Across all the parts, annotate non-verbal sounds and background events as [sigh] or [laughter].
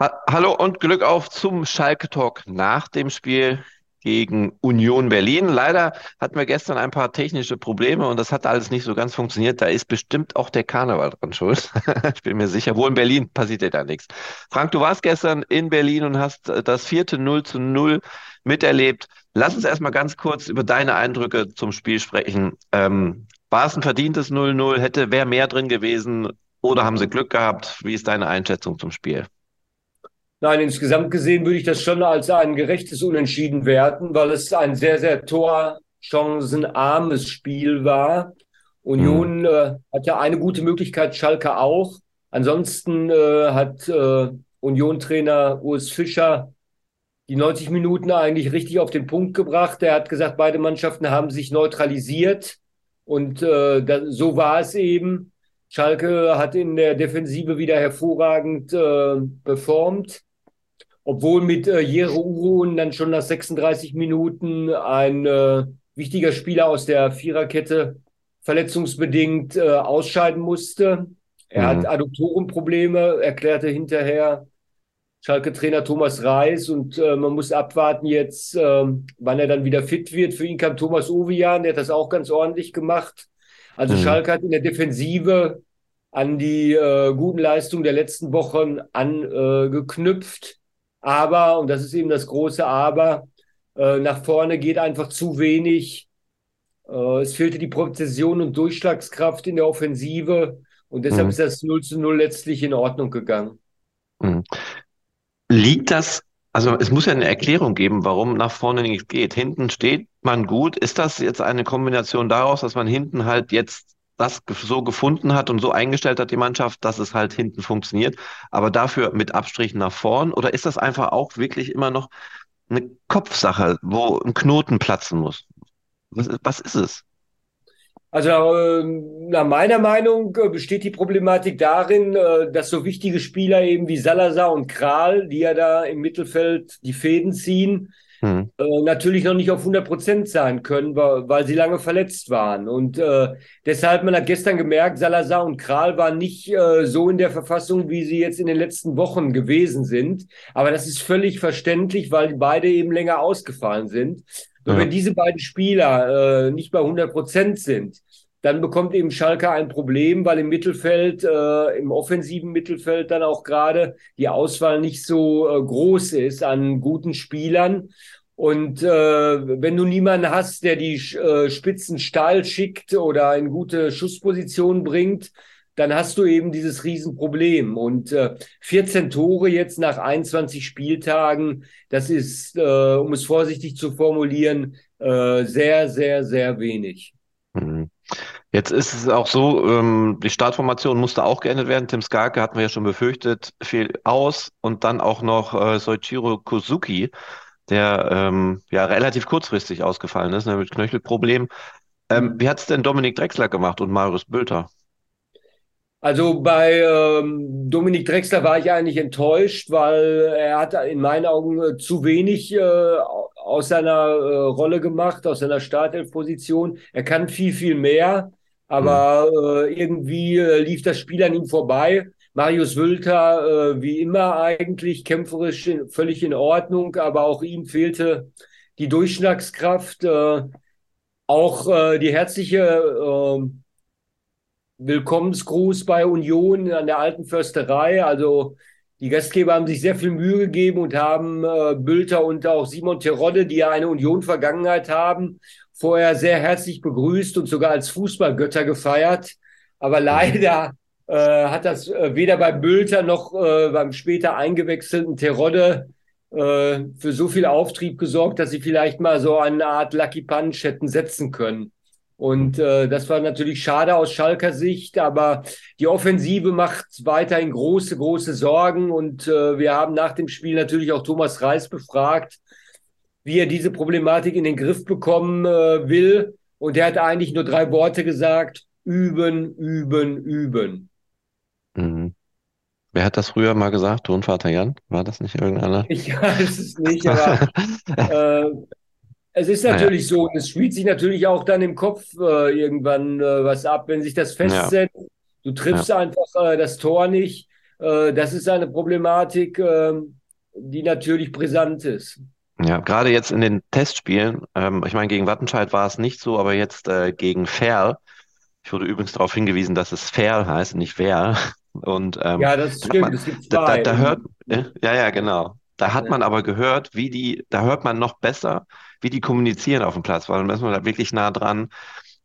Ha Hallo und Glück auf zum Schalke Talk nach dem Spiel gegen Union Berlin. Leider hatten wir gestern ein paar technische Probleme und das hat alles nicht so ganz funktioniert. Da ist bestimmt auch der Karneval dran schuld. [laughs] Ich bin mir sicher. Wo in Berlin passiert dir da nichts. Frank, du warst gestern in Berlin und hast äh, das vierte 0 zu 0 miterlebt. Lass uns erstmal ganz kurz über deine Eindrücke zum Spiel sprechen. Ähm, war es ein verdientes 0-0? Hätte wer mehr drin gewesen oder haben sie Glück gehabt? Wie ist deine Einschätzung zum Spiel? Nein, insgesamt gesehen würde ich das schon als ein gerechtes Unentschieden werten, weil es ein sehr, sehr torchancenarmes Spiel war. Union mhm. äh, hatte eine gute Möglichkeit, Schalke auch. Ansonsten äh, hat äh, Union-Trainer Urs Fischer die 90 Minuten eigentlich richtig auf den Punkt gebracht. Er hat gesagt, beide Mannschaften haben sich neutralisiert und äh, da, so war es eben. Schalke hat in der Defensive wieder hervorragend äh, performt obwohl mit äh, Jere Urun dann schon nach 36 Minuten ein äh, wichtiger Spieler aus der Viererkette verletzungsbedingt äh, ausscheiden musste. Er mhm. hat Adduktorenprobleme, erklärte hinterher Schalke-Trainer Thomas Reis und äh, man muss abwarten jetzt, äh, wann er dann wieder fit wird. Für ihn kam Thomas Ovian, der hat das auch ganz ordentlich gemacht. Also mhm. Schalke hat in der Defensive an die äh, guten Leistungen der letzten Wochen angeknüpft. Aber, und das ist eben das große Aber, äh, nach vorne geht einfach zu wenig. Äh, es fehlte die Präzision und Durchschlagskraft in der Offensive. Und deshalb mhm. ist das 0 zu 0 letztlich in Ordnung gegangen. Mhm. Liegt das, also es muss ja eine Erklärung geben, warum nach vorne nichts geht. Hinten steht man gut. Ist das jetzt eine Kombination daraus, dass man hinten halt jetzt das so gefunden hat und so eingestellt hat, die Mannschaft, dass es halt hinten funktioniert, aber dafür mit Abstrichen nach vorn? Oder ist das einfach auch wirklich immer noch eine Kopfsache, wo ein Knoten platzen muss? Was, was ist es? Also ähm, nach meiner Meinung äh, besteht die Problematik darin, äh, dass so wichtige Spieler eben wie Salazar und Kral, die ja da im Mittelfeld die Fäden ziehen, hm. äh, natürlich noch nicht auf 100 Prozent sein können, weil, weil sie lange verletzt waren. Und äh, deshalb, man hat gestern gemerkt, Salazar und Kral waren nicht äh, so in der Verfassung, wie sie jetzt in den letzten Wochen gewesen sind. Aber das ist völlig verständlich, weil beide eben länger ausgefallen sind. Und ja. wenn diese beiden Spieler äh, nicht bei 100 Prozent sind, dann bekommt eben Schalke ein Problem, weil im Mittelfeld, äh, im offensiven Mittelfeld dann auch gerade die Auswahl nicht so äh, groß ist an guten Spielern. Und äh, wenn du niemanden hast, der die äh, Spitzen steil schickt oder in gute Schussposition bringt, dann hast du eben dieses Riesenproblem. Und äh, 14 Tore jetzt nach 21 Spieltagen, das ist, äh, um es vorsichtig zu formulieren, äh, sehr, sehr, sehr wenig. Mhm. Jetzt ist es auch so, ähm, die Startformation musste auch geändert werden. Tim Skarke hatten wir ja schon befürchtet, fiel aus und dann auch noch äh, Soichiro Kozuki, der ähm, ja relativ kurzfristig ausgefallen ist, ne, mit Knöchelproblem. Ähm, wie hat es denn Dominik Drexler gemacht und Marius Bülter? Also bei ähm, Dominik Drexler war ich eigentlich enttäuscht, weil er hat in meinen Augen äh, zu wenig äh, aus seiner äh, Rolle gemacht, aus seiner Startelf-Position. Er kann viel, viel mehr, aber mhm. äh, irgendwie äh, lief das Spiel an ihm vorbei. Marius Wülter, äh, wie immer eigentlich, kämpferisch in, völlig in Ordnung, aber auch ihm fehlte die Durchschlagskraft. Äh, auch äh, die herzliche äh, Willkommensgruß bei Union an der alten Försterei. Also die Gastgeber haben sich sehr viel Mühe gegeben und haben äh, Bülter und auch Simon Terodde, die ja eine Union-Vergangenheit haben, vorher sehr herzlich begrüßt und sogar als Fußballgötter gefeiert. Aber mhm. leider äh, hat das äh, weder bei Bülter noch äh, beim später eingewechselten Terodde äh, für so viel Auftrieb gesorgt, dass sie vielleicht mal so eine Art Lucky Punch hätten setzen können. Und äh, das war natürlich schade aus Schalker Sicht, aber die Offensive macht weiterhin große, große Sorgen. Und äh, wir haben nach dem Spiel natürlich auch Thomas Reis befragt, wie er diese Problematik in den Griff bekommen äh, will. Und er hat eigentlich nur drei Worte gesagt, üben, üben, üben. Mhm. Wer hat das früher mal gesagt? Tonvater Jan? War das nicht irgendeiner? Ich weiß es nicht, aber [laughs] äh, es ist natürlich naja. so, und es spielt sich natürlich auch dann im Kopf äh, irgendwann äh, was ab, wenn sich das festsetzt. Ja. Du triffst ja. einfach äh, das Tor nicht. Äh, das ist eine Problematik, äh, die natürlich brisant ist. Ja, gerade jetzt in den Testspielen, ähm, ich meine, gegen Wattenscheid war es nicht so, aber jetzt äh, gegen Ferl. Ich wurde übrigens darauf hingewiesen, dass es Ferl heißt, nicht Wer. [laughs] Und ähm, ja, das stimmt. Man, es gibt zwei. Da, da hört, äh, ja, ja, genau. Da hat man aber gehört, wie die, da hört man noch besser, wie die kommunizieren auf dem Platz, weil dann ist man da wirklich nah dran.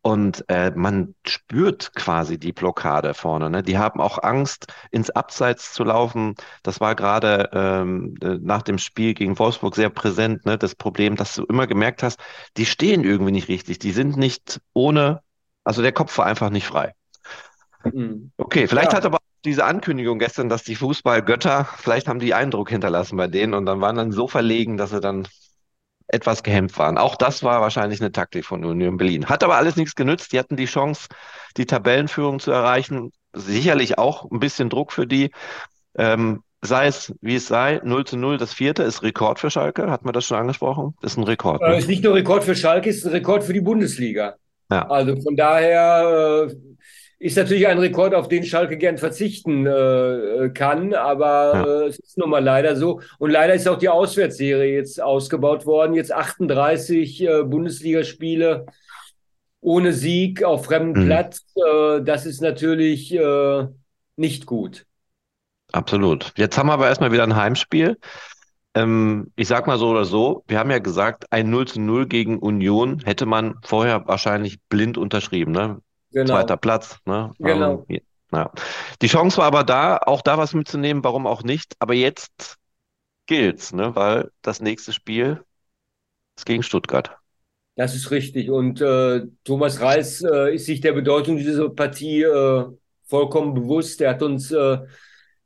Und äh, man spürt quasi die Blockade vorne. Ne? Die haben auch Angst, ins Abseits zu laufen. Das war gerade ähm, äh, nach dem Spiel gegen Wolfsburg sehr präsent. Ne? Das Problem, dass du immer gemerkt hast, die stehen irgendwie nicht richtig. Die sind nicht ohne, also der Kopf war einfach nicht frei. Mhm. Okay, vielleicht ja. hat aber diese Ankündigung gestern, dass die Fußballgötter, vielleicht haben die Eindruck hinterlassen bei denen und dann waren dann so verlegen, dass sie dann etwas gehemmt waren. Auch das war wahrscheinlich eine Taktik von Union Berlin. Hat aber alles nichts genützt. Die hatten die Chance, die Tabellenführung zu erreichen. Sicherlich auch ein bisschen Druck für die. Ähm, sei es wie es sei, 0 zu 0, das vierte ist Rekord für Schalke. Hat man das schon angesprochen? Ist ein Rekord. Ne? Äh, ist nicht nur Rekord für Schalke, ist ein Rekord für die Bundesliga. Ja. Also von daher äh, ist natürlich ein Rekord, auf den Schalke gern verzichten äh, kann, aber ja. äh, es ist nun mal leider so. Und leider ist auch die Auswärtsserie jetzt ausgebaut worden. Jetzt 38 äh, Bundesligaspiele ohne Sieg auf fremdem mhm. Platz. Äh, das ist natürlich äh, nicht gut. Absolut. Jetzt haben wir aber erstmal wieder ein Heimspiel. Ähm, ich sag mal so oder so, wir haben ja gesagt, ein 0 zu 0 gegen Union hätte man vorher wahrscheinlich blind unterschrieben. Ne? Genau. Zweiter Platz. Ne? Genau. Ähm, ja. Die Chance war aber da, auch da was mitzunehmen, warum auch nicht. Aber jetzt gilt's, ne? weil das nächste Spiel ist gegen Stuttgart. Das ist richtig. Und äh, Thomas Reis äh, ist sich der Bedeutung dieser Partie äh, vollkommen bewusst. Er hat uns äh,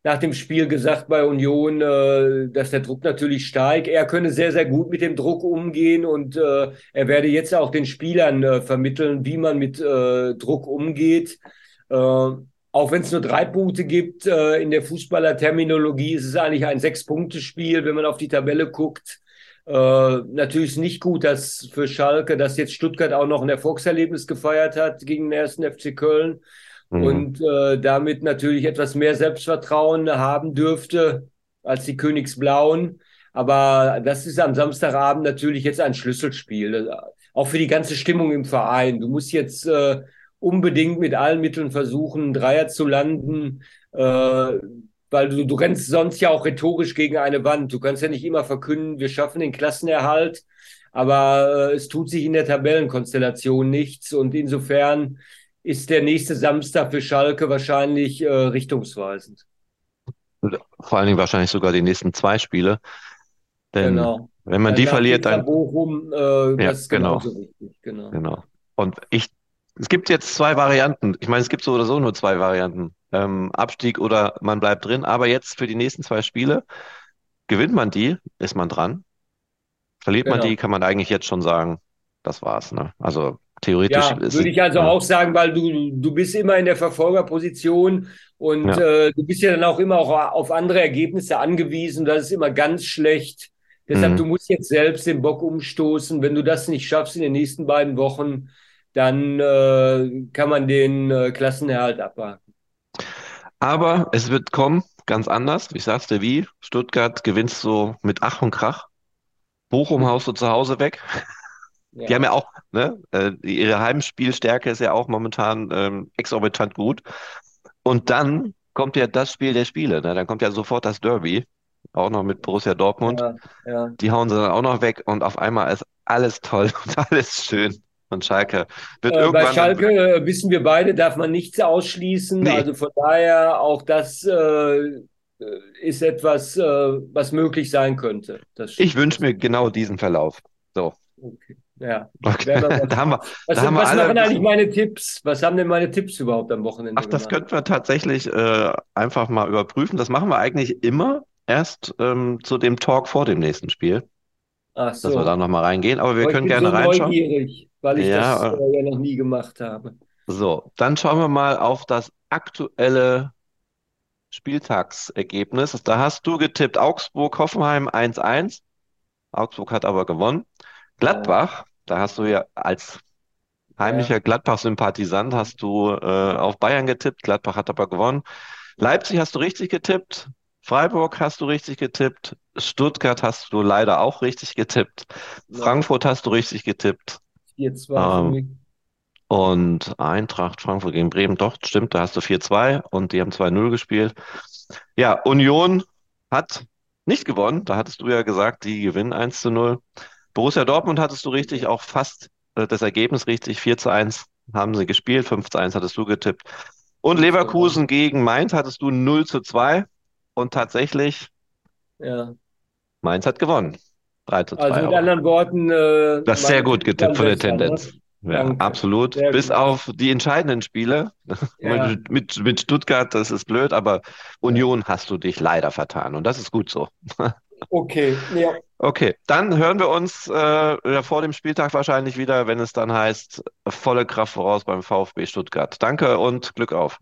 nach dem Spiel gesagt bei Union, äh, dass der Druck natürlich steigt. Er könne sehr, sehr gut mit dem Druck umgehen und äh, er werde jetzt auch den Spielern äh, vermitteln, wie man mit äh, Druck umgeht. Äh, auch wenn es nur drei Punkte gibt, äh, in der Fußballerterminologie ist es eigentlich ein Sechs-Punkte-Spiel, wenn man auf die Tabelle guckt. Äh, natürlich ist nicht gut, dass für Schalke, dass jetzt Stuttgart auch noch ein Erfolgserlebnis gefeiert hat gegen den ersten FC Köln mhm. und äh, damit natürlich etwas mehr Selbstvertrauen haben dürfte als die Königsblauen. Aber das ist am Samstagabend natürlich jetzt ein Schlüsselspiel, auch für die ganze Stimmung im Verein. Du musst jetzt äh, unbedingt mit allen Mitteln versuchen, Dreier zu landen, äh, weil du, du rennst sonst ja auch rhetorisch gegen eine Wand. Du kannst ja nicht immer verkünden, wir schaffen den Klassenerhalt, aber äh, es tut sich in der Tabellenkonstellation nichts und insofern ist der nächste Samstag für Schalke wahrscheinlich äh, richtungsweisend. Vor allen Dingen wahrscheinlich sogar die nächsten zwei Spiele. Denn genau. wenn man ja, die verliert, dann. Bochum, äh, ja, genau. Richtig. genau. Genau. Und ich, es gibt jetzt zwei Varianten. Ich meine, es gibt so oder so nur zwei Varianten. Ähm, Abstieg oder man bleibt drin. Aber jetzt für die nächsten zwei Spiele gewinnt man die, ist man dran. Verliert genau. man die, kann man eigentlich jetzt schon sagen, das war's. Ne? Also Theoretisch ja, würde ich also ja. auch sagen, weil du, du bist immer in der Verfolgerposition und ja. äh, du bist ja dann auch immer auch auf andere Ergebnisse angewiesen. Das ist immer ganz schlecht. Deshalb, mhm. du musst jetzt selbst den Bock umstoßen. Wenn du das nicht schaffst in den nächsten beiden Wochen, dann äh, kann man den äh, Klassenerhalt abwarten. Aber es wird kommen, ganz anders. Ich sag's dir wie. Stuttgart gewinnst so mit Ach und Krach. Bochum haust du zu Hause weg. Die haben ja auch, ne, äh, ihre Heimspielstärke ist ja auch momentan ähm, exorbitant gut. Und dann kommt ja das Spiel der Spiele, ne? Dann kommt ja sofort das Derby, auch noch mit Borussia Dortmund. Ja, ja. Die hauen sie dann auch noch weg und auf einmal ist alles toll [laughs] und alles schön. Und Schalke wird äh, irgendwann. Bei Schalke äh, wissen wir beide, darf man nichts ausschließen. Nee. Also von daher auch das äh, ist etwas, äh, was möglich sein könnte. ich wünsche mir genau diesen Verlauf. So. Okay. Ja. Okay. [laughs] da haben wir, was, da haben was machen eigentlich meine Tipps? Was haben denn meine Tipps überhaupt am Wochenende? Ach, das könnten wir tatsächlich äh, einfach mal überprüfen. Das machen wir eigentlich immer erst ähm, zu dem Talk vor dem nächsten Spiel. Ach so. Dass wir da nochmal reingehen. Aber wir Aber können gerne so reinschauen. Neugierig, weil ich ja, das äh, ja noch nie gemacht habe. So, dann schauen wir mal auf das aktuelle Spieltagsergebnis. Da hast du getippt Augsburg-Hoffenheim 1-1. Augsburg hat aber gewonnen. Gladbach, da hast du ja als heimlicher. Gladbach-Sympathisant hast du äh, auf Bayern getippt. Gladbach hat aber gewonnen. Leipzig hast du richtig getippt. Freiburg hast du richtig getippt. Stuttgart hast du leider auch richtig getippt. Ja. Frankfurt hast du richtig getippt. 4-2 für Ähm. Und Eintracht Frankfurt gegen Bremen, doch, stimmt, da hast du 4-2 und die haben 2-0 gespielt. Ja, Union hat nicht gewonnen. Da hattest du ja gesagt, die gewinnen 1-0. Borussia Dortmund hattest du richtig, auch fast äh, das Ergebnis richtig. 4-1 haben sie gespielt, 5-1 hattest du getippt. Und Leverkusen gegen Mainz hattest du 0-2. Und tatsächlich, Ja. Mainz hat gewonnen. 3-2 Also mit auch. anderen Worten, äh, Das ist sehr gut Tipp getippt von der? Tendenz. Ja, Danke. absolut. Sehr Bis gut. auf die entscheidenden Spiele. [laughs] Ja. Mit, mit, mit Stuttgart, das ist blöd, aber Union hast du dich leider vertan. Und das ist gut so. [laughs] Okay, ja. Okay, dann hören wir uns äh, vor dem Spieltag wahrscheinlich wieder, wenn es dann heißt, volle Kraft voraus beim VfB Stuttgart. Danke und Glück auf.